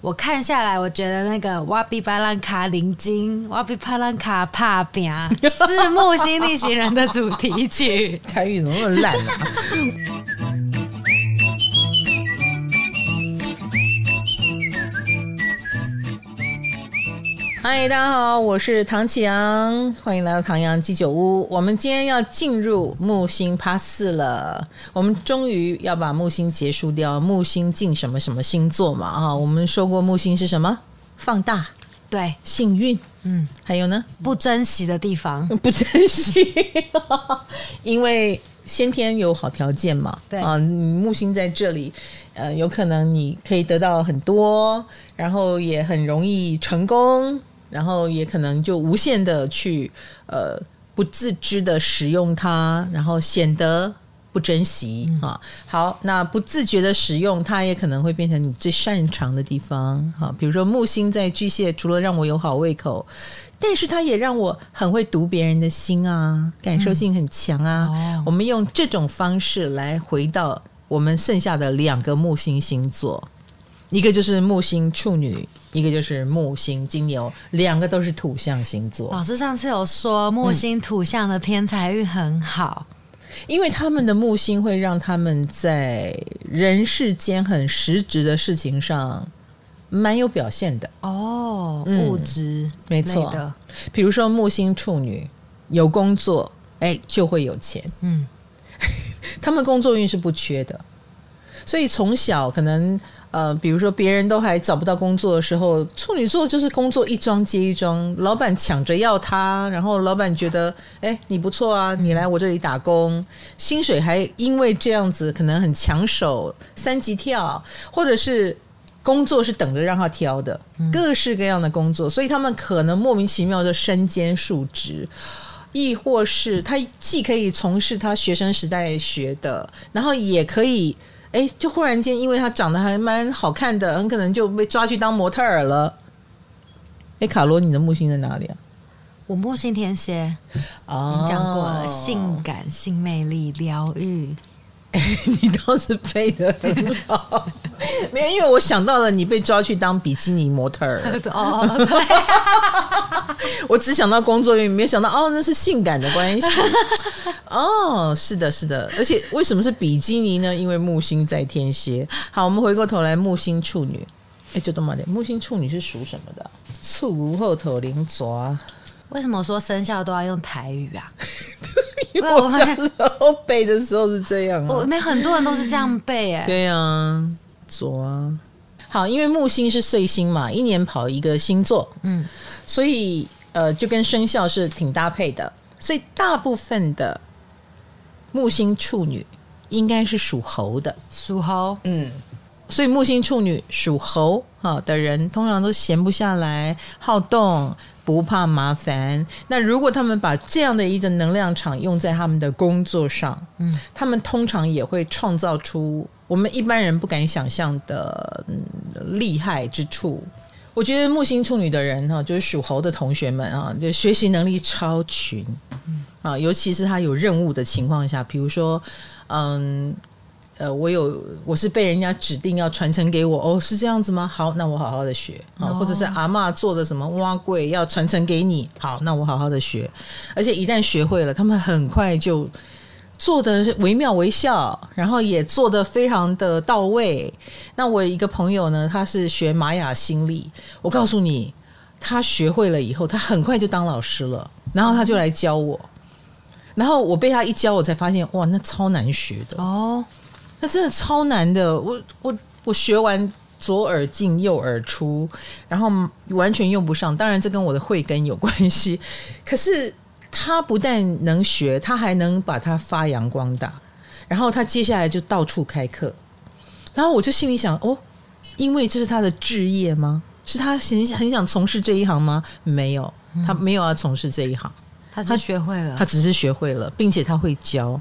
我看下来，我觉得那个哇比巴兰卡灵金，哇比巴兰卡帕饼是木星逆行人的主题曲。台语怎么那么烂啊？嗨，大家好，我是唐启阳，欢迎来到唐阳鸡酒屋。我们今天要进入木星趴四了，我们终于要把木星结束掉。木星进什么什么星座嘛？啊，我们说过木星是什么？放大，对，幸运，嗯，还有呢？不珍惜的地方，不珍惜，因为先天有好条件嘛。对啊，木星在这里，呃，有可能你可以得到很多，然后也很容易成功。然后也可能就无限的去呃不自知的使用它，然后显得不珍惜啊。好，那不自觉的使用它，也可能会变成你最擅长的地方。啊，比如说木星在巨蟹，除了让我有好胃口，但是它也让我很会读别人的心啊，感受性很强啊。嗯，我们用这种方式来回到我们剩下的两个木星星座。一个就是木星处女，一个就是木星金牛，两个都是土象星座。老师上次有说木星土象的偏财运很好，嗯，因为他们的木星会让他们在人世间很实质的事情上蛮有表现的。哦，物质，嗯，没错。比如说木星处女有工作，哎，就会有钱。嗯，他们工作运是不缺的，所以从小可能。呃，比如说别人都还找不到工作的时候，处女座就是工作一桩接一桩，老板抢着要他，然后老板觉得，哎，你不错啊，你来我这里打工，薪水还因为这样子可能很抢手，三级跳，或者是工作是等着让他挑的，各式各样的工作，所以他们可能莫名其妙的身兼数职，亦或是他既可以从事他学生时代学的，然后也可以。哎，就忽然间，因为他长得还蛮好看的，很可能就被抓去当模特儿了。哎，卡罗，你的木星在哪里啊？我木星天蝎，哦，你讲过了，性感、性魅力、疗愈。哎，你倒是背的很好。没有，因为我想到了你被抓去当比基尼模特儿。哦，对。我只想到工作运，没有想到哦，那是性感的关系。哦，是的，是的。而且为什么是比基尼呢？因为木星在天蝎。好，我们回过头来，木星处女。哎，就这么点。木星处女是属什么的？处无后头灵爪。为什么说生肖都要用台语啊？因为我小时候背的时候是这样、啊。我没很多人都是这样背哎、欸。对呀、啊，左啊。好，因为木星是岁星嘛，一年跑一个星座，嗯，所以呃，就跟生肖是挺搭配的。所以大部分的木星处女应该是属猴的，属猴，嗯。所以木星处女属猴哈的人，通常都闲不下来，好动。不怕麻烦。那如果他们把这样的一个能量场用在他们的工作上，嗯，他们通常也会创造出我们一般人不敢想象的厉害之处。我觉得木星处女的人哈，就是属猴的同学们啊，就学习能力超群，啊，尤其是他有任务的情况下，比如说，嗯。呃，我有，我是被人家指定要传承给我哦，是这样子吗？好，那我好好的学啊，或者是阿嬷做的什么蛙柜要传承给你，好，那我好好的学，而且一旦学会了，他们很快就做的惟妙惟肖，然后也做的非常的到位。那我一个朋友呢，他是学玛雅心理，我告诉你，他学会了以后，他很快就当老师了，然后他就来教我，然后我被他一教，我才发现哇，那超难学的哦。那真的超难的，我我我学完左耳进右耳出，然后完全用不上。当然这跟我的慧根有关系，可是他不但能学，他还能把它发扬光大。然后他接下来就到处开课，然后我就心里想：哦，因为这是他的职业吗？是他很很想从事这一行吗？没有，他没有要从事这一行，他他学会了，他只是学会了，并且他会教，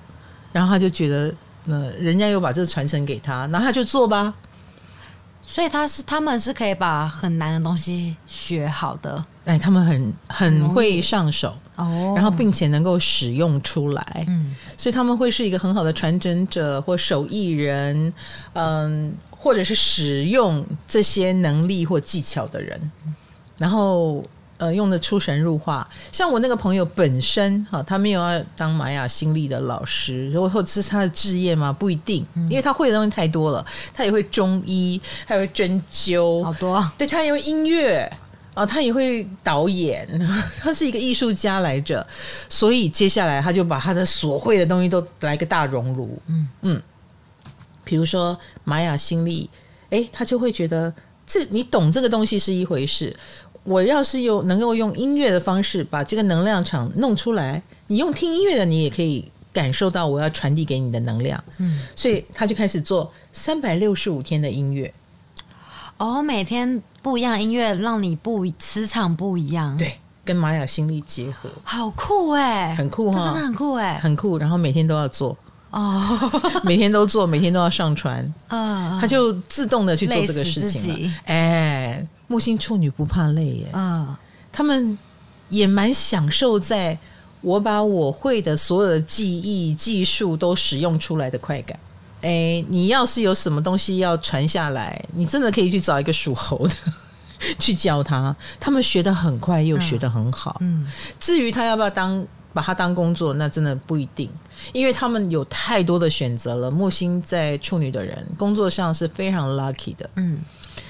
然后他就觉得。呃人家又把这个传承给他，那他就做吧。所以他是他们是可以把很难的东西学好的，哎，他们很很会上手哦，然后并且能够使用出来，嗯，所以他们会是一个很好的传承者或手艺人，嗯，或者是使用这些能力或技巧的人，然后。呃，用的出神入化，像我那个朋友本身哈，他没有要当玛雅心力的老师，或或者是他的职业吗？不一定，因为他会的东西太多了，他也会中医，还会针灸，好多。对，他也会音乐啊，他也会导演，他是一个艺术家来着。所以接下来他就把他的所会的东西都来个大熔炉，嗯嗯，比如说玛雅心力，诶，他就会觉得这你懂这个东西是一回事。我要是有能够用音乐的方式把这个能量场弄出来，你用听音乐的，你也可以感受到我要传递给你的能量。嗯，所以他就开始做三百六十五天的音乐。哦，每天不一样的音乐，让你不磁场不一样。对，跟玛雅心力结合，好酷哎，很酷哈，真的很酷哎，很酷。然后每天都要做哦，每天都做，每天都要上传。嗯，他就自动的去做这个事情了。哎。木星处女不怕累耶，嗯，他们也蛮享受在我把我会的所有的技艺技术都使用出来的快感。哎，你要是有什么东西要传下来，你真的可以去找一个属猴的 去教他，他们学的很快又学得很好。嗯，至于他要不要当把他当工作，那真的不一定，因为他们有太多的选择了。木星在处女的人工作上是非常 lucky 的，嗯。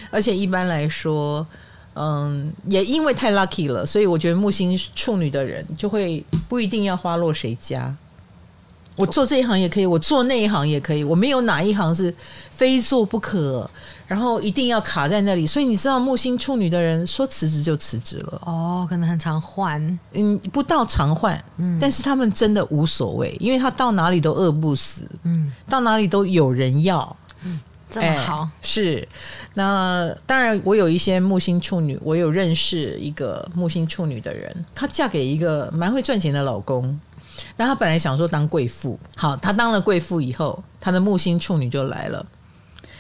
而且一般来说，嗯，也因为太 lucky 了，所以我觉得木星处女的人就会不一定要花落谁家。我做这一行也可以，我做那一行也可以，我没有哪一行是非做不可，然后一定要卡在那里。所以你知道，木星处女的人说辞职就辞职了。哦，可能很常换，嗯，不到常换，嗯，但是他们真的无所谓，因为他到哪里都饿不死，嗯，到哪里都有人要，嗯。这么好、欸、是，那当然，我有一些木星处女，我有认识一个木星处女的人，她嫁给一个蛮会赚钱的老公，但他本来想说当贵妇，好，他当了贵妇以后，他的木星处女就来了，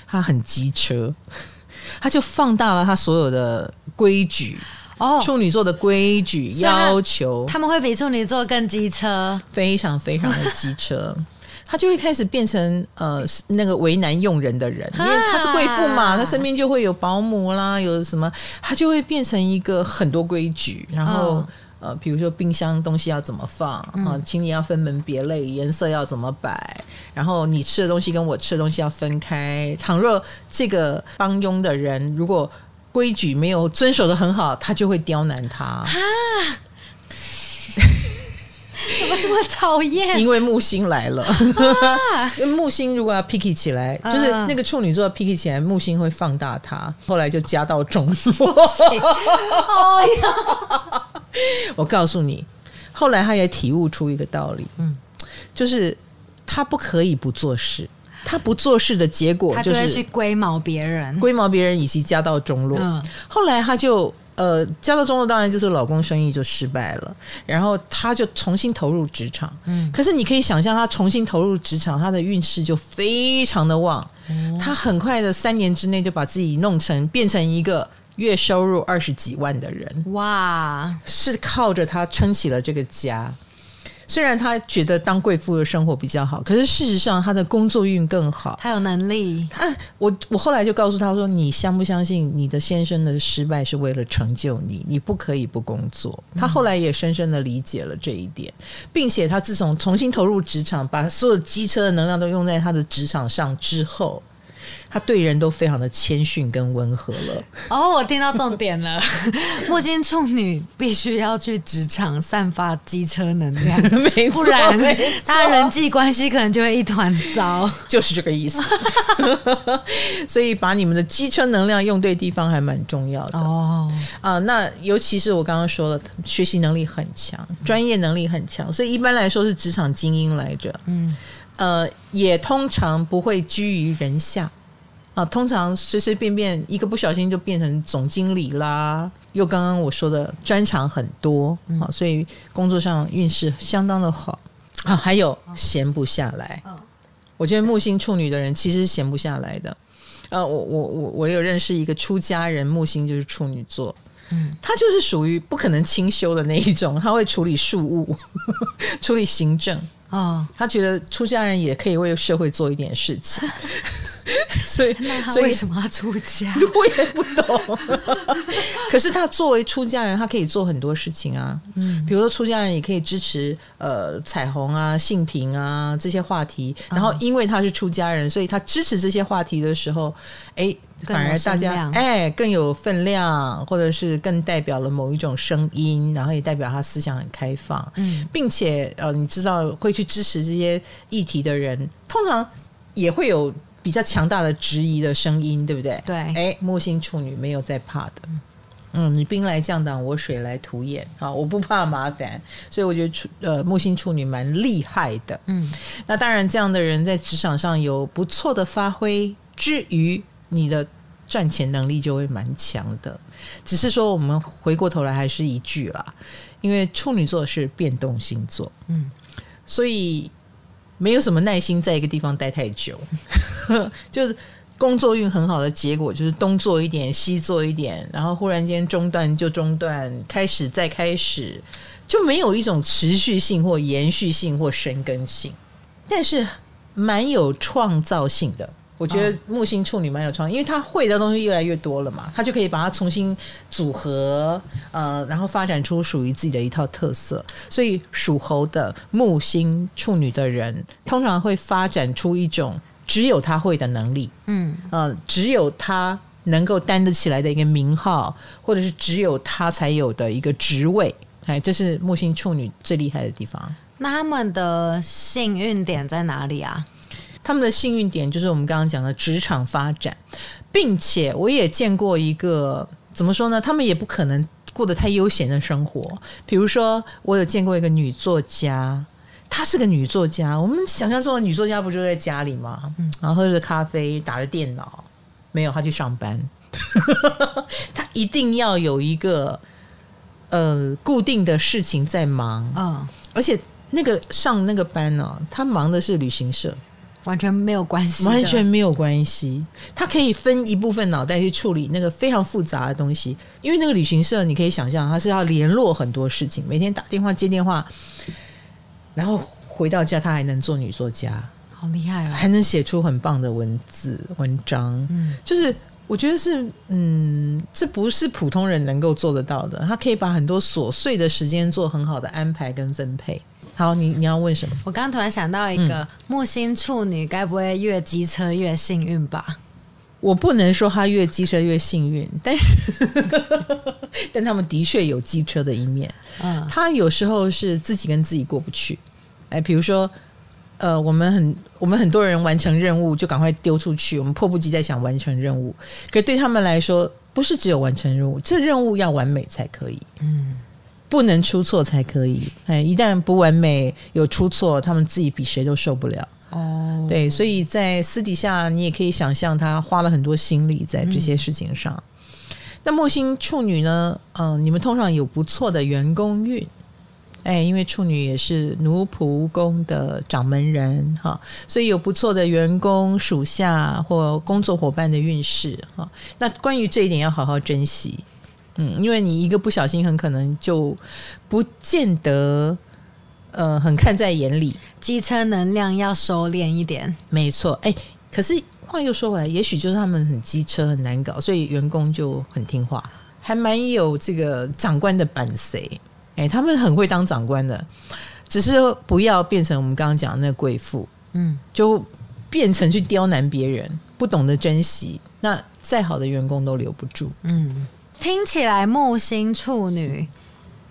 他很机车，他就放大了他所有的规矩哦，处女座的规矩要求，他们会比处女座更机车，非常非常的机车。他就会开始变成呃那个为难用人的人，因为他是贵妇嘛，他身边就会有保姆啦，有什么，他就会变成一个很多规矩，然后、哦、呃，比如说冰箱东西要怎么放啊、嗯，请你要分门别类，颜色要怎么摆，然后你吃的东西跟我吃的东西要分开。倘若这个帮佣的人如果规矩没有遵守的很好，他就会刁难他。怎么这么讨厌？因为木星来了，木星如果要 picky 起来，啊、就是那个处女座 picky 起来，木星会放大它。后来就家道中落。哦呀！我告诉你，后来他也体悟出一个道理，嗯，就是他不可以不做事，他不做事的结果就是他就去龟毛别人，龟毛别人以及家道中落。嗯、后来他就。呃，家道中落当然就是老公生意就失败了，然后他就重新投入职场。嗯，可是你可以想象，他重新投入职场，他的运势就非常的旺。嗯，他很快的三年之内就把自己弄成变成一个月收入二十几万的人。哇，是靠着他撑起了这个家。虽然他觉得当贵妇的生活比较好，可是事实上他的工作运更好。他有能力。他我我后来就告诉他说：“你相不相信你的先生的失败是为了成就你？你不可以不工作。”他后来也深深的理解了这一点，并且他自从重新投入职场，把所有机车的能量都用在他的职场上之后。他对人都非常的谦逊跟温和了。哦，我听到重点了。木星处女必须要去职场散发机车能量，不然他人际关系可能就会一团糟。就是这个意思。所以把你们的机车能量用对地方还蛮重要的哦。啊、呃，那尤其是我刚刚说了，学习能力很强，专业能力很强，所以一般来说是职场精英来着。嗯，呃，也通常不会居于人下。啊，通常随随便便一个不小心就变成总经理啦。又刚刚我说的专长很多，啊，所以工作上运势相当的好啊。还有闲不下来，我觉得木星处女的人其实是闲不下来的，呃，我我我我有认识一个出家人，木星就是处女座，嗯，他就是属于不可能清修的那一种，他会处理事务，处理行政。啊，哦、他觉得出家人也可以为社会做一点事情。所以，那他为什么要出家？我也不懂。可是他作为出家人，他可以做很多事情啊。嗯，比如说出家人也可以支持呃彩虹啊、性平啊这些话题。然后因为他是出家人，所以他支持这些话题的时候，哎，反而大家哎更有分量，或者是更代表了某一种声音，然后也代表他思想很开放。嗯，并且呃，你知道会去支持这些议题的人，通常也会有。比较强大的质疑的声音，对不对？对，哎，木星处女没有在怕的。嗯，你兵来将挡，我水来土掩啊！我不怕麻烦，所以我觉得处呃木星处女蛮厉害的。嗯，那当然，这样的人在职场上有不错的发挥之余，你的赚钱能力就会蛮强的。只是说，我们回过头来还是一句啦，因为处女座是变动星座，嗯，所以。没有什么耐心在一个地方待太久，就是工作运很好的结果，就是东做一点西做一点，然后忽然间中断就中断，开始再开始，就没有一种持续性或延续性或生根性，但是蛮有创造性的。我觉得木星处女蛮有创意，因为他会的东西越来越多了嘛，他就可以把它重新组合，呃，然后发展出属于自己的一套特色。所以属猴的木星处女的人，通常会发展出一种只有他会的能力，嗯，呃，只有他能够担得起来的一个名号，或者是只有他才有的一个职位。哎，这是木星处女最厉害的地方。那他们的幸运点在哪里啊？他们的幸运点就是我们刚刚讲的职场发展，并且我也见过一个怎么说呢？他们也不可能过得太悠闲的生活。比如说，我有见过一个女作家，她是个女作家。我们想象中的女作家不就在家里吗？嗯，然后喝着咖啡，打着电脑，没有，她去上班。她一定要有一个呃固定的事情在忙，嗯，而且那个上那个班呢，哦，她忙的是旅行社。完全没有关系，完全没有关系。他可以分一部分脑袋去处理那个非常复杂的东西，因为那个旅行社，你可以想象，他是要联络很多事情，每天打电话接电话，然后回到家他还能做女作家，好厉害啊，还能写出很棒的文字文章。嗯，就是我觉得是，嗯，这不是普通人能够做得到的。他可以把很多琐碎的时间做很好的安排跟分配。好，你你要问什么？我刚刚突然想到一个、嗯、木星处女，该不会越机车越幸运吧？我不能说他越机车越幸运，但是，但他们的确有机车的一面。嗯，他有时候是自己跟自己过不去。哎，比如说，呃，我们很我们很多人完成任务就赶快丢出去，我们迫不及待想完成任务，可对他们来说，不是只有完成任务，这任务要完美才可以。嗯。不能出错才可以，哎，一旦不完美有出错，他们自己比谁都受不了。哦，对，所以在私底下，你也可以想象他花了很多心力在这些事情上。嗯、那木星处女呢？嗯、呃，你们通常有不错的员工运，哎，因为处女也是奴仆宫的掌门人哈，所以有不错的员工、属下或工作伙伴的运势哈。那关于这一点，要好好珍惜。嗯，因为你一个不小心，很可能就不见得，呃，很看在眼里。机车能量要收敛一点，没错。哎，可是话又说回来，也许就是他们很机车很难搞，所以员工就很听话，还蛮有这个长官的本事。哎，他们很会当长官的，只是不要变成我们刚刚讲的那贵妇，嗯，就变成去刁难别人，不懂得珍惜，那再好的员工都留不住，嗯。听起来木星处女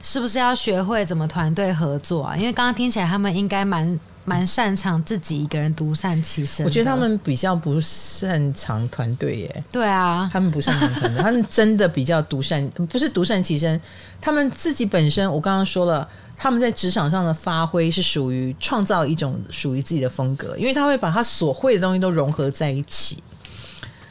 是不是要学会怎么团队合作啊？因为刚刚听起来他们应该蛮蛮擅长自己一个人独善其身。我觉得他们比较不擅长团队耶。对啊，他们不擅长团队，他们真的比较独善，不是独善其身。他们自己本身，我刚刚说了，他们在职场上的发挥是属于创造一种属于自己的风格，因为他会把他所会的东西都融合在一起。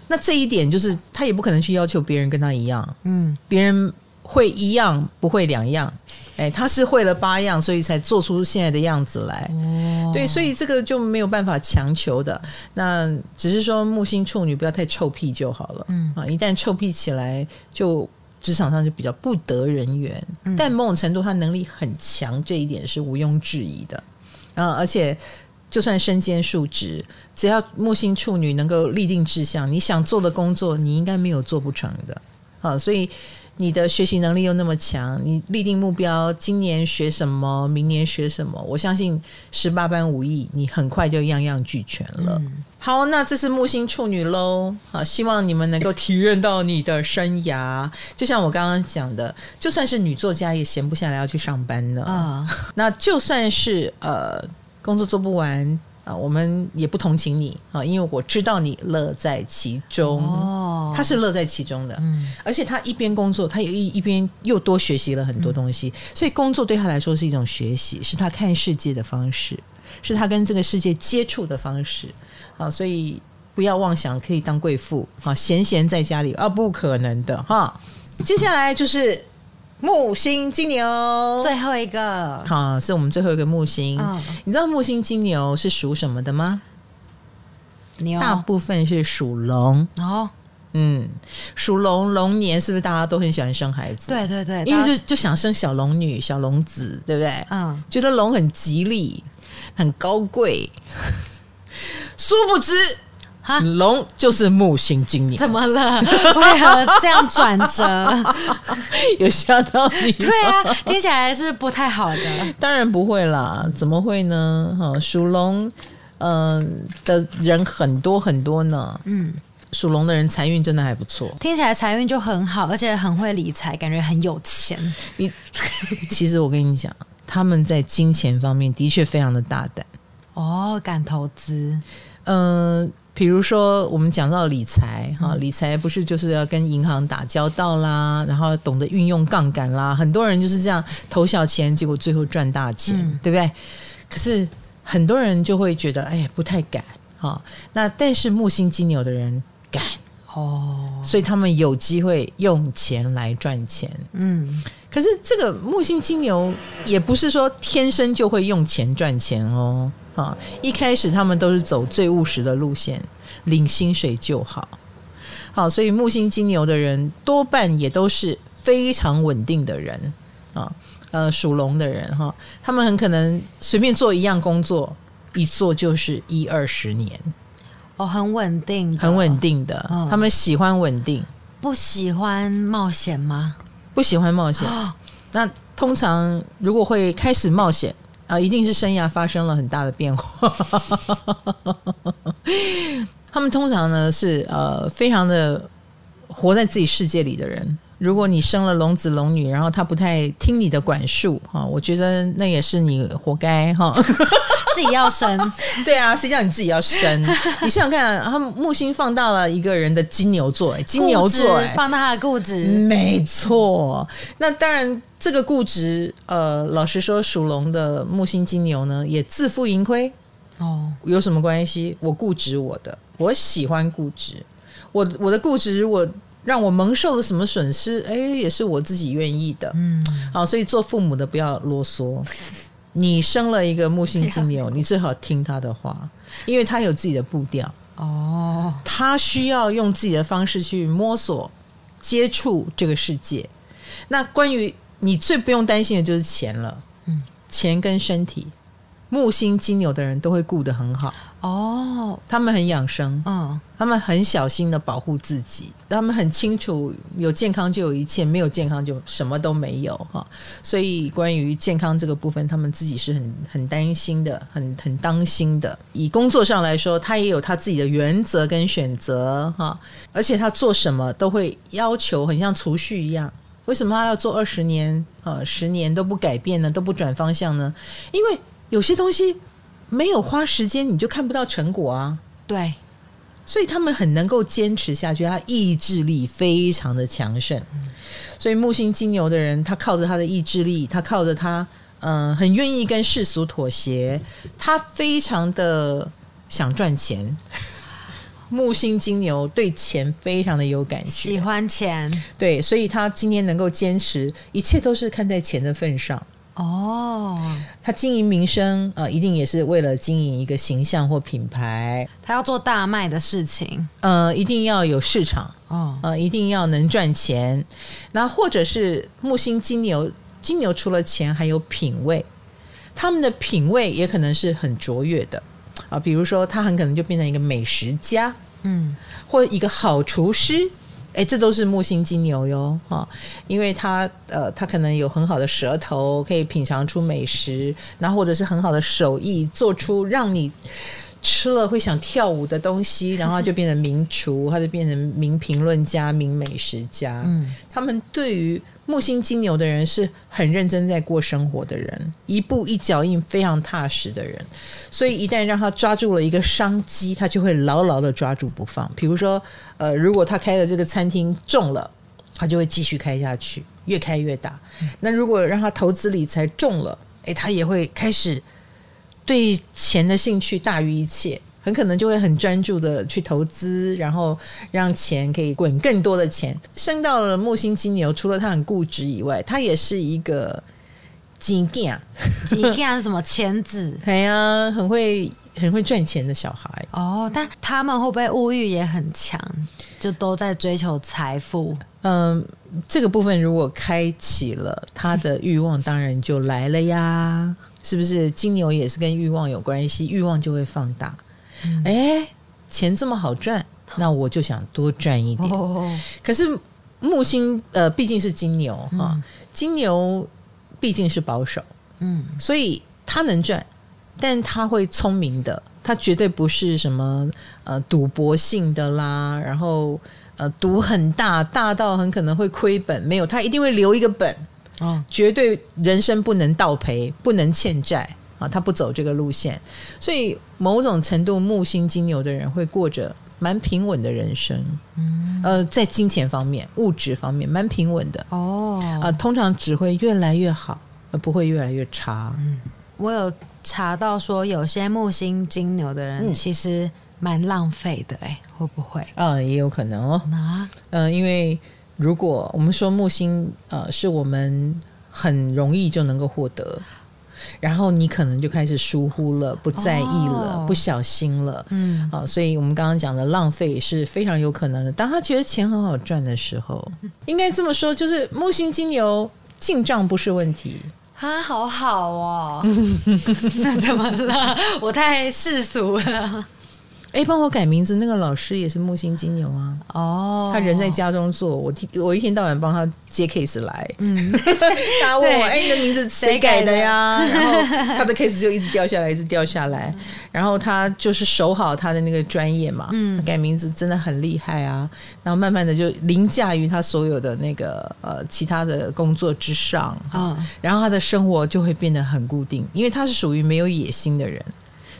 那这一点就是他也不可能去要求别人跟他一样，嗯，别人会一样不会两样，哎，他是会了八样，所以才做出现在的样子来。哦，对，所以这个就没有办法强求的。那只是说木星处女不要太臭屁就好了。嗯啊，一旦臭屁起来，就职场上就比较不得人缘。嗯，但某种程度他能力很强，这一点是毋庸置疑的。啊，而且就算身兼数职，只要木星处女能够立定志向，你想做的工作，你应该没有做不成的。啊，所以。你的学习能力又那么强，你立定目标，今年学什么，明年学什么？我相信十八般武艺，你很快就样样俱全了。嗯、好，那这是木星处女喽。好，希望你们能够体验到你的生涯。就像我刚刚讲的，就算是女作家也闲不下来要去上班呢。啊，那就算是呃工作做不完。啊，我们也不同情你啊，因为我知道你乐在其中。哦，他是乐在其中的，嗯，而且他一边工作，他也一一边又多学习了很多东西，嗯，所以工作对他来说是一种学习，是他看世界的方式，是他跟这个世界接触的方式。啊，所以不要妄想可以当贵妇啊，闲闲在家里啊，不可能的哈。接下来就是。木星金牛，最后一个好、啊，是我们最后一个木星。哦、你知道木星金牛是属什么的吗？牛，大部分是属龙。哦，嗯，属龙龙年是不是大家都很喜欢生孩子？对对对，因为就就想生小龙女、小龙子，对不对？嗯，觉得龙很吉利、很高贵。殊不知。哈，龙就是木星今年，怎么了？为何这样转折？有吓到你？对啊，听起来是不太好的。当然不会啦，怎么会呢？哈，属龙，嗯的人很多很多呢。嗯，属龙的人财运真的还不错，听起来财运就很好，而且很会理财，感觉很有钱。你 其实我跟你讲，他们在金钱方面的确非常的大胆。哦，敢投资，嗯。比如说，我们讲到理财，哈，理财不是就是要跟银行打交道啦，然后懂得运用杠杆啦，很多人就是这样投小钱，结果最后赚大钱，嗯、对不对？可是很多人就会觉得，哎呀，不太敢，哈。那但是木星金牛的人敢哦，所以他们有机会用钱来赚钱，嗯。可是这个木星金牛也不是说天生就会用钱赚钱哦。啊，一开始他们都是走最务实的路线，领薪水就好。好，所以木星金牛的人多半也都是非常稳定的人啊。呃，属龙的人哈，他们很可能随便做一样工作，一做就是一二十年。哦，很稳定，很稳定的。哦，他们喜欢稳定，不喜欢冒险吗？不喜欢冒险。哦，那通常如果会开始冒险。啊，一定是生涯发生了很大的变化。他们通常呢是呃非常的活在自己世界里的人。如果你生了龙子龙女，然后他不太听你的管束哈，我觉得那也是你活该哈。自己要生，对啊，谁叫你自己要生？你想想看，他木星放大了一个人的金牛座，金牛座放大他的固执，没错。那当然。这个固执，呃，老实说，属龙的木星金牛呢，也自负盈亏。哦，有什么关系？我固执我的，我喜欢固执。我我的固执，如果让我蒙受了什么损失，哎，也是我自己愿意的。嗯，好，所以做父母的不要啰嗦。你生了一个木星金牛，你最好听他的话，因为他有自己的步调。哦，他需要用自己的方式去摸索、接触这个世界。那关于你最不用担心的就是钱了，嗯，钱跟身体，木星金牛的人都会顾得很好哦，他们很养生，嗯，他们很小心的保护自己，他们很清楚有健康就有一切，没有健康就什么都没有哈，所以关于健康这个部分，他们自己是很很担心的，很很当心的。以工作上来说，他也有他自己的原则跟选择哈，而且他做什么都会要求，很像储蓄一样。为什么他要做二十年啊、十年都不改变呢？都不转方向呢？因为有些东西没有花时间，你就看不到成果啊。对，所以他们很能够坚持下去，他意志力非常的强盛。所以木星金牛的人，他靠着他的意志力，他靠着他，嗯、呃，很愿意跟世俗妥协，他非常的想赚钱。木星金牛对钱非常的有感觉，喜欢钱，对，所以他今天能够坚持，一切都是看在钱的份上。哦，他经营民生，呃，一定也是为了经营一个形象或品牌。他要做大卖的事情，呃，一定要有市场，哦，呃，一定要能赚钱。那或者是木星金牛，金牛除了钱，还有品味，他们的品味也可能是很卓越的啊。比如说，他很可能就变成一个美食家，嗯，或一个好厨师。哎，这都是木星金牛哟，哈，因为他呃，他可能有很好的舌头，可以品尝出美食，然后或者是很好的手艺，做出让你吃了会想跳舞的东西，然后就变成名厨，他就变成名评论家、名美食家。嗯，他们对于木星金牛的人是很认真在过生活的人，一步一脚印非常踏实的人，所以一旦让他抓住了一个商机，他就会牢牢的抓住不放。比如说，呃，如果他开的这个餐厅中了，他就会继续开下去，越开越大。那如果让他投资理财中了，诶，他也会开始。对钱的兴趣大于一切，很可能就会很专注的去投资，然后让钱可以滚更多的钱。升到了木星金牛，除了他很固执以外，他也是一个金匠。金匠是什么？钱子？对呀，很会很会赚钱的小孩。哦，但他们会不会物欲也很强？就都在追求财富？嗯，这个部分如果开启了，他的欲望当然就来了呀。是不是金牛也是跟欲望有关系？欲望就会放大。哎、嗯，钱这么好赚，那我就想多赚一点。哦、可是木星呃毕竟是金牛哈、金牛毕竟是保守，嗯，所以他能赚，但他会聪明的，他绝对不是什么呃赌博性的啦，然后呃赌很大，大到很可能会亏本，没有，他一定会留一个本。哦，绝对人生不能倒赔，不能欠债啊！他不走这个路线，所以某种程度木星金牛的人会过着蛮平稳的人生。嗯，呃，在金钱方面、物质方面蛮平稳的。哦，啊、呃，通常只会越来越好，而不会越来越差。嗯，我有查到说，有些木星金牛的人其实蛮浪费的、欸，哎，会不会？啊，也有可能哦。那，嗯，因为。如果我们说木星，呃，是我们很容易就能够获得，然后你可能就开始疏忽了，不在意了，哦、不小心了，嗯，啊、呃，所以我们刚刚讲的浪费是非常有可能的。当他觉得钱很好赚的时候，应该这么说，就是木星金牛进账不是问题。他好好哦，那怎么了？我太世俗了。哎，帮我改名字，那个老师也是木星金牛啊。哦，他人在家中做，我我一天到晚帮他接 case 来。嗯，他问我，哎，你的名字谁改的呀？然后他的 case 就一直掉下来，一直掉下来。然后他就是守好他的那个专业嘛。嗯，改名字真的很厉害啊。然后慢慢的就凌驾于他所有的那个呃其他的工作之上。嗯，然后他的生活就会变得很固定，因为他是属于没有野心的人。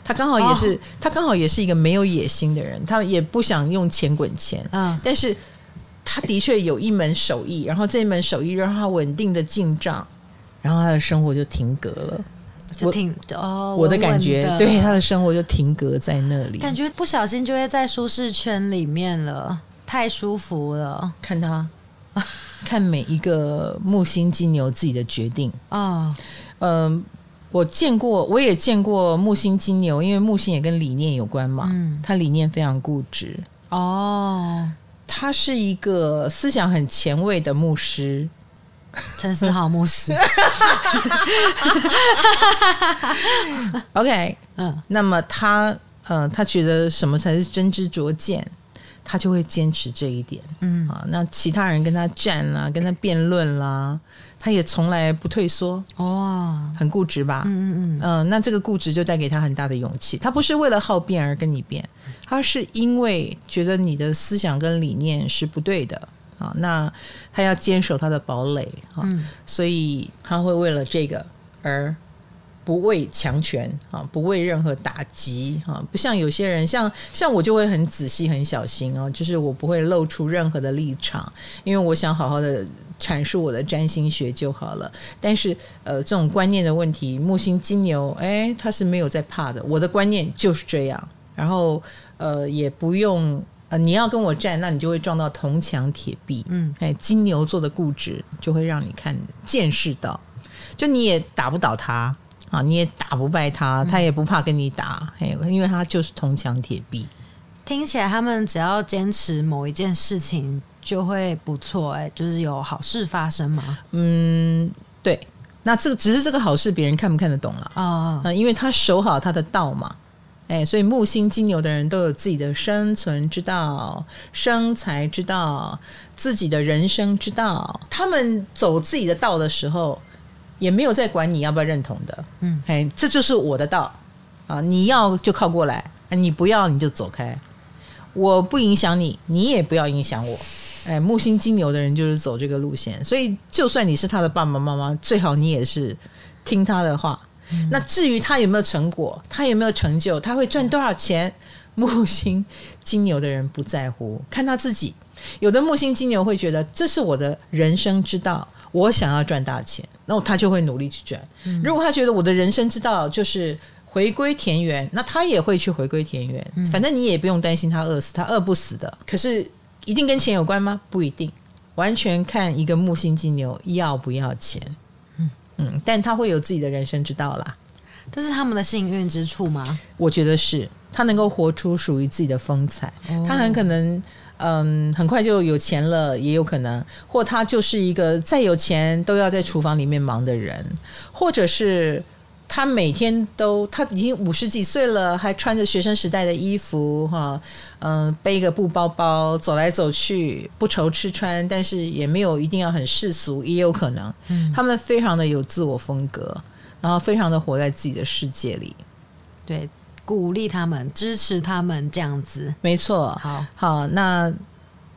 他刚好也是，哦、他刚好也是一个没有野心的人，他也不想用钱滚钱。嗯，但是他的确有一门手艺，然后这一门手艺让他稳定的进账，然后他的生活就停格了，就停哦。我的感觉，对他的生活就停格在那里，感觉不小心就会在舒适圈里面了，太舒服了。看他，看每一个木星金牛自己的决定啊，嗯。呃我见过，我也见过木星金牛，因为木星也跟理念有关嘛。嗯，他理念非常固执。哦，他是一个思想很前卫的牧师，陈思豪牧师。OK，嗯，那么他，呃，他觉得什么才是真知灼见，他就会坚持这一点。嗯啊，那其他人跟他战啦，跟他辩论啦。他也从来不退缩哦，很固执吧？嗯嗯嗯，嗯、呃，那这个固执就带给他很大的勇气。他不是为了好变而跟你变，他是因为觉得你的思想跟理念是不对的啊。那他要坚守他的堡垒啊，嗯、所以他会为了这个而不畏强权啊，不畏任何打击啊。不像有些人，像像我就会很仔细、很小心哦，就是我不会露出任何的立场，因为我想好好的。阐述我的占星学就好了，但是呃，这种观念的问题，木星金牛，哎，他是没有在怕的。我的观念就是这样，然后呃也不用呃你要跟我站，那你就会撞到铜墙铁壁。嗯，哎，金牛座的固执就会让你看见识到，就你也打不倒他啊，你也打不败他，他也不怕跟你打，哎，因为他就是铜墙铁壁。听起来他们只要坚持某一件事情就会不错，哎，就是有好事发生嘛？嗯，对。那这个只是这个好事，别人看不看得懂了啊？啊，因为他守好他的道嘛，哎，所以木星金牛的人都有自己的生存之道、生财之道、自己的人生之道。他们走自己的道的时候，也没有在管你要不要认同的。嗯，哎，这就是我的道啊！你要就靠过来，你不要你就走开。我不影响你，你也不要影响我。哎，木星金牛的人就是走这个路线，所以就算你是他的爸爸妈妈，最好你也是听他的话。嗯、那至于他有没有成果，他有没有成就，他会赚多少钱，木星金牛的人不在乎，看他自己。有的木星金牛会觉得这是我的人生之道，我想要赚大钱，那他就会努力去赚。嗯、如果他觉得我的人生之道就是。回归田园，那他也会去回归田园。嗯、反正你也不用担心他饿死，他饿不死的。可是一定跟钱有关吗？不一定，完全看一个木星金牛要不要钱。嗯嗯，但他会有自己的人生之道啦。这是他们的幸运之处吗？我觉得是，他能够活出属于自己的风采。哦、他很可能，嗯，很快就有钱了，也有可能，或他就是一个再有钱都要在厨房里面忙的人，或者是。他每天都，他已经五十几岁了，还穿着学生时代的衣服，哈，嗯，背个布包包走来走去，不愁吃穿，但是也没有一定要很世俗，也有可能，嗯，他们非常的有自我风格，然后非常的活在自己的世界里，对，鼓励他们，支持他们这样子，没错，好，好，那。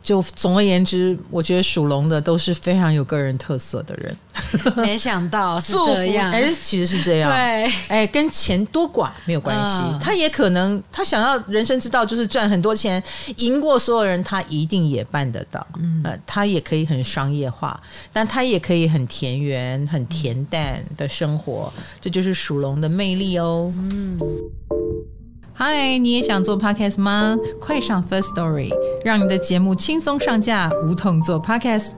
就总而言之，我觉得属龙的都是非常有个人特色的人。没想到是 这样，哎，其实是这样。对，哎，跟钱多寡没有关系。嗯、他也可能，他想要人生之道就是赚很多钱，赢过所有人，他一定也办得到。嗯、呃，他也可以很商业化，但他也可以很田园、很恬淡的生活。嗯、这就是属龙的魅力哦。嗯。嗨，你也想做 podcast 吗？快上 First Story，让你的节目轻松上架，无痛做 podcast。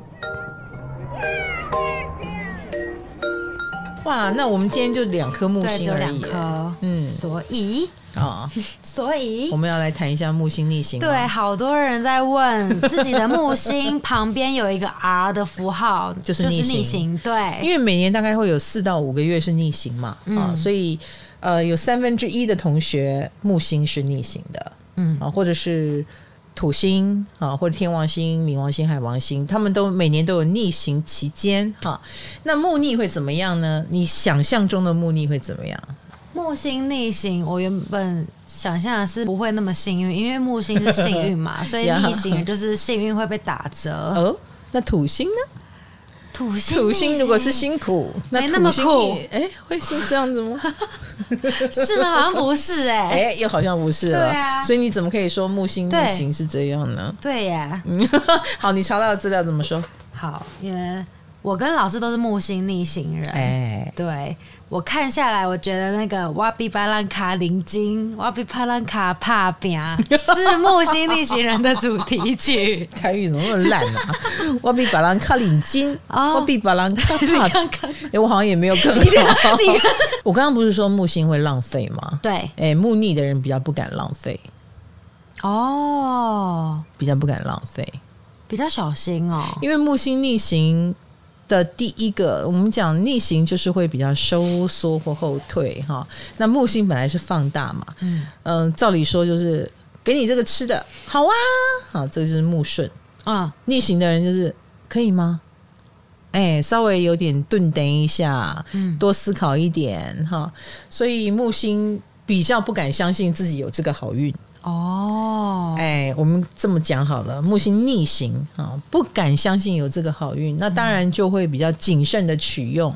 哇，那我们今天就两颗木星而已，两颗，嗯，所以啊，哦、所以我们要来谈一下木星逆行。对，好多人在问 自己的木星旁边有一个 R 的符号，就是逆行。逆行对，因为每年大概会有四到五个月是逆行嘛，啊、所以。呃，有三分之一的同学木星是逆行的，嗯啊，或者是土星啊，或者天王星、冥王星、海王星，他们都每年都有逆行期间哈。那木逆会怎么样呢？你想象中的木逆会怎么样？木星逆行，我原本想象的是不会那么幸运，因为木星是幸运嘛，所以逆行就是幸运会被打折。哦，那土星呢？土星，土星如果是辛苦，没那么苦，哎，会是这样子吗？是吗？好像不是 哎、欸，哎，又好像不是了。啊，所以你怎么可以说木星逆行是这样呢？对呀，嗯，好，你查到的资料怎么说？好，因为我跟老师都是木星逆行人，哎，对。我看下来，我觉得那个瓦比巴兰卡林金，瓦比巴兰卡帕饼是木星逆行人的主题曲。台语怎么那么烂啊？瓦比巴兰卡林金，瓦比巴兰卡 帕饼。哎，我好像也没有更好。我刚刚不是说木星会浪费吗？对，哎，木逆的人比较不敢浪费。哦，比较不敢浪费，比较小心哦。因为木星逆行。的第一个，我们讲逆行就是会比较收缩或后退哈。那木星本来是放大嘛，嗯照理说就是给你这个吃的，好啊，好，这个就是木顺啊。逆行的人就是可以吗？哎，稍微有点顿等一下，嗯，多思考一点哈。所以木星比较不敢相信自己有这个好运。哦，哎，我们这么讲好了，木星逆行啊，不敢相信有这个好运，那当然就会比较谨慎的取用，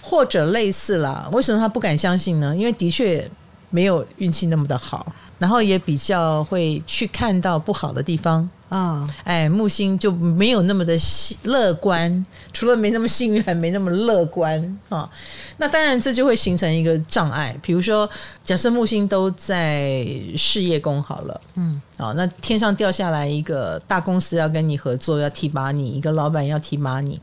或者类似啦。为什么他不敢相信呢？因为的确没有运气那么的好，然后也比较会去看到不好的地方嗯，哎，木星就没有那么的乐观，除了没那么幸运，还没那么乐观啊。那当然，这就会形成一个障碍。比如说，假设木星都在事业宫好了，嗯，啊，那天上掉下来一个大公司要跟你合作，要提拔你，一个老板要提拔你，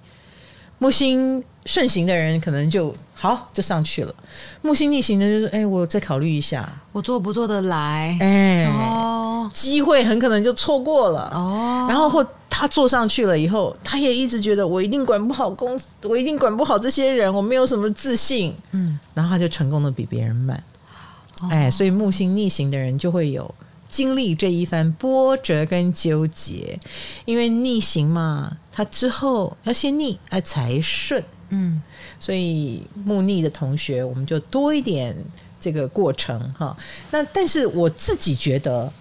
木星。顺行的人可能就好，就上去了。木星逆行的就是，哎，我再考虑一下，我做不做得来？哎，哦，机会很可能就错过了。哦，然后或他坐上去了以后，他也一直觉得我一定管不好公司，我一定管不好这些人，我没有什么自信。嗯，然后他就成功的比别人慢。哦，哎，所以木星逆行的人就会有。经历这一番波折跟纠结，因为逆行嘛，他之后要先逆，哎才顺。嗯，所以木逆的同学，我们就多一点这个过程哈。那但是我自己觉得，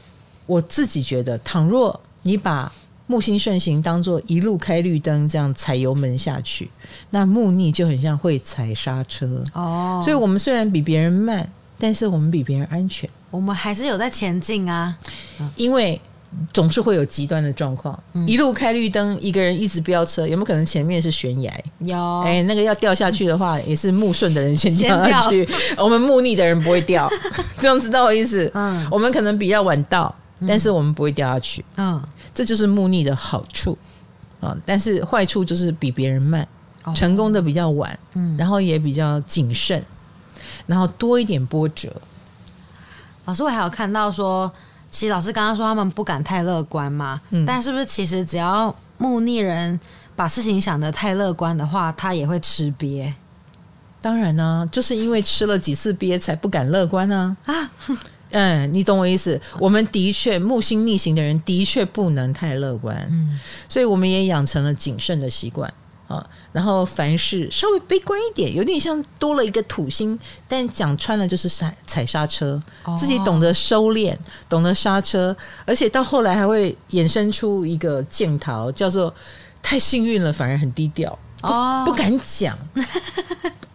我自己觉得，倘若你把木星顺行当做一路开绿灯，这样踩油门下去，那木逆就很像会踩刹车哦。所以我们虽然比别人慢，但是我们比别人安全。我们还是有在前进啊，因为总是会有极端的状况。嗯、一路开绿灯，一个人一直飙车，有没有可能前面是悬崖？有，哎，那个要掉下去的话，也是木顺的人先掉下去，我们木逆的人不会掉。这样知道我意思？嗯，我们可能比较晚到，但是我们不会掉下去。嗯，这就是木逆的好处啊。但是坏处就是比别人慢，成功的比较晚，嗯，然后也比较谨慎，然后多一点波折。老师，我还有看到说，其实老师刚刚说他们不敢太乐观嘛，嗯，但是不是其实只要木逆人把事情想得太乐观的话，他也会吃瘪。当然呢，就是因为吃了几次瘪才不敢乐观呢。啊，嗯，你懂我意思？我们的确木星逆行的人的确不能太乐观，嗯，所以我们也养成了谨慎的习惯。啊，然后凡事稍微悲观一点，有点像多了一个土星，但讲穿了就是踩踩刹车，自己懂得收敛，懂得刹车，而且到后来还会衍生出一个镜头，叫做太幸运了，反而很低调，哦，不敢讲，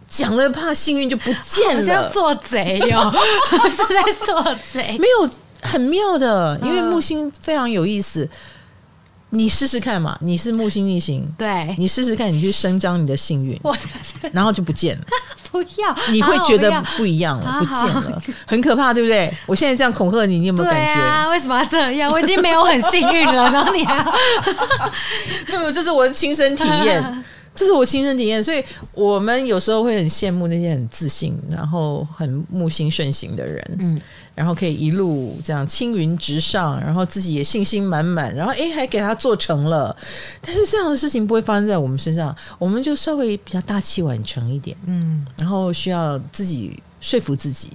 讲了怕幸运就不见了，像做贼哟，是在做贼，没有很妙的，因为木星非常有意思。你试试看嘛，你是木星逆行，对，你试试看，你去伸张你的幸运，然后就不见了。不要，你会觉得不一样了，不见了，很可怕，对不对？我现在这样恐吓你，你有没有感觉？啊，为什么要这样？我已经没有很幸运了，然后你还要 那么这是我的亲身体验。这是我亲身体验，所以我们有时候会很羡慕那些很自信，然后很木星顺行的人，嗯，然后可以一路这样青云直上，然后自己也信心满满，然后诶还给他做成了。但是这样的事情不会发生在我们身上，我们就稍微比较大器晚成一点，嗯，然后需要自己说服自己。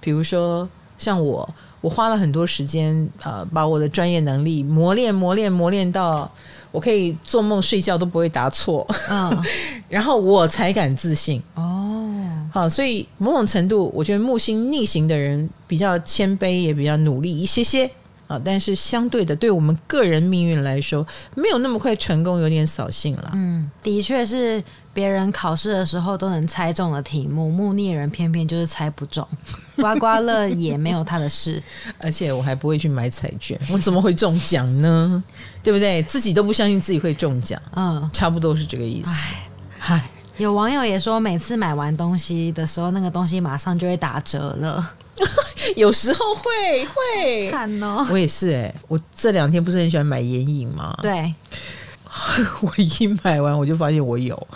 比如说像我，我花了很多时间，呃，把我的专业能力磨练、磨练、磨练到。我可以做梦睡觉都不会答错，嗯，然后我才敢自信哦。好，所以某种程度，我觉得木星逆行的人比较谦卑，也比较努力一些些啊。但是相对的，对我们个人命运来说，没有那么快成功，有点扫兴了。嗯，的确是。别人考试的时候都能猜中的题目，木逆人偏偏就是猜不中，刮刮乐也没有他的事，而且我还不会去买彩券，我怎么会中奖呢？对不对？自己都不相信自己会中奖，嗯，差不多是这个意思。唉，有网友也说，每次买完东西的时候，那个东西马上就会打折了，有时候会会惨哦。我也是哎、欸，我这两天不是很喜欢买眼影吗？对。我一买完，我就发现我有，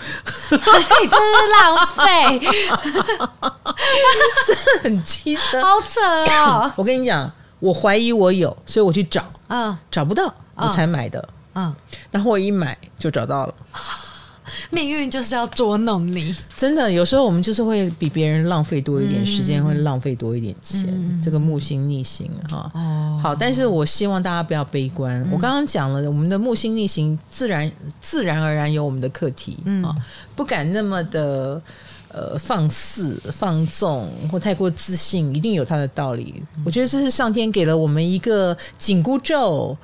你真是浪费，真的很机车，好扯哦！我跟你讲，我怀疑我有，所以我去找，嗯，找不到，我才买的，嗯，然后我一买就找到了。命运就是要捉弄你，真的。有时候我们就是会比别人浪费多一点时间，嗯、会浪费多一点钱。嗯、这个木星逆行哈，哦、好。但是我希望大家不要悲观。嗯、我刚刚讲了，我们的木星逆行自然自然而然有我们的课题啊，嗯、不敢那么的呃放肆放纵或太过自信，一定有它的道理。嗯、我觉得这是上天给了我们一个紧箍咒。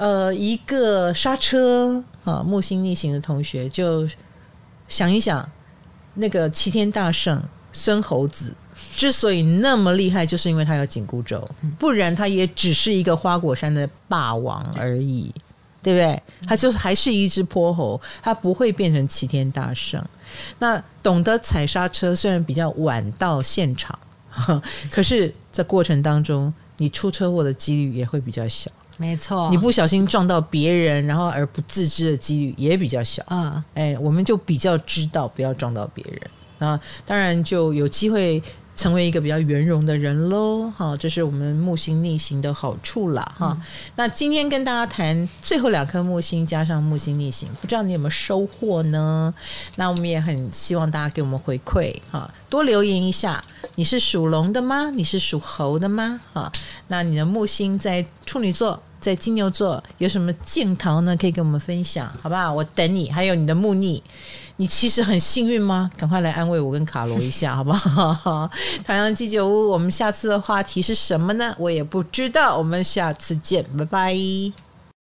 呃，一个刹车啊，木星逆行的同学就想一想，那个齐天大圣孙猴子之所以那么厉害，就是因为他有紧箍咒，不然他也只是一个花果山的霸王而已。对不对？他就还是一只泼猴，他不会变成齐天大圣。那懂得踩刹车，虽然比较晚到现场，可是在过程当中，你出车祸的几率也会比较小。没错，你不小心撞到别人，然后而不自知的几率也比较小。嗯，哎，我们就比较知道不要撞到别人啊，当然就有机会。成为一个比较圆融的人喽，哈，这是我们木星逆行的好处啦，哈、嗯。那今天跟大家谈最后两颗木星加上木星逆行，不知道你有没有收获呢？那我们也很希望大家给我们回馈，哈，多留言一下。你是属龙的吗？你是属猴的吗？哈，那你的木星在处女座，在金牛座有什么镜头呢？可以跟我们分享，好不好？我等你。还有你的木逆。你其实很幸运吗？赶快来安慰我跟卡罗一下，好不好？太阳鸡酒屋，我们下次的话题是什么呢？我也不知道。我们下次见，拜拜。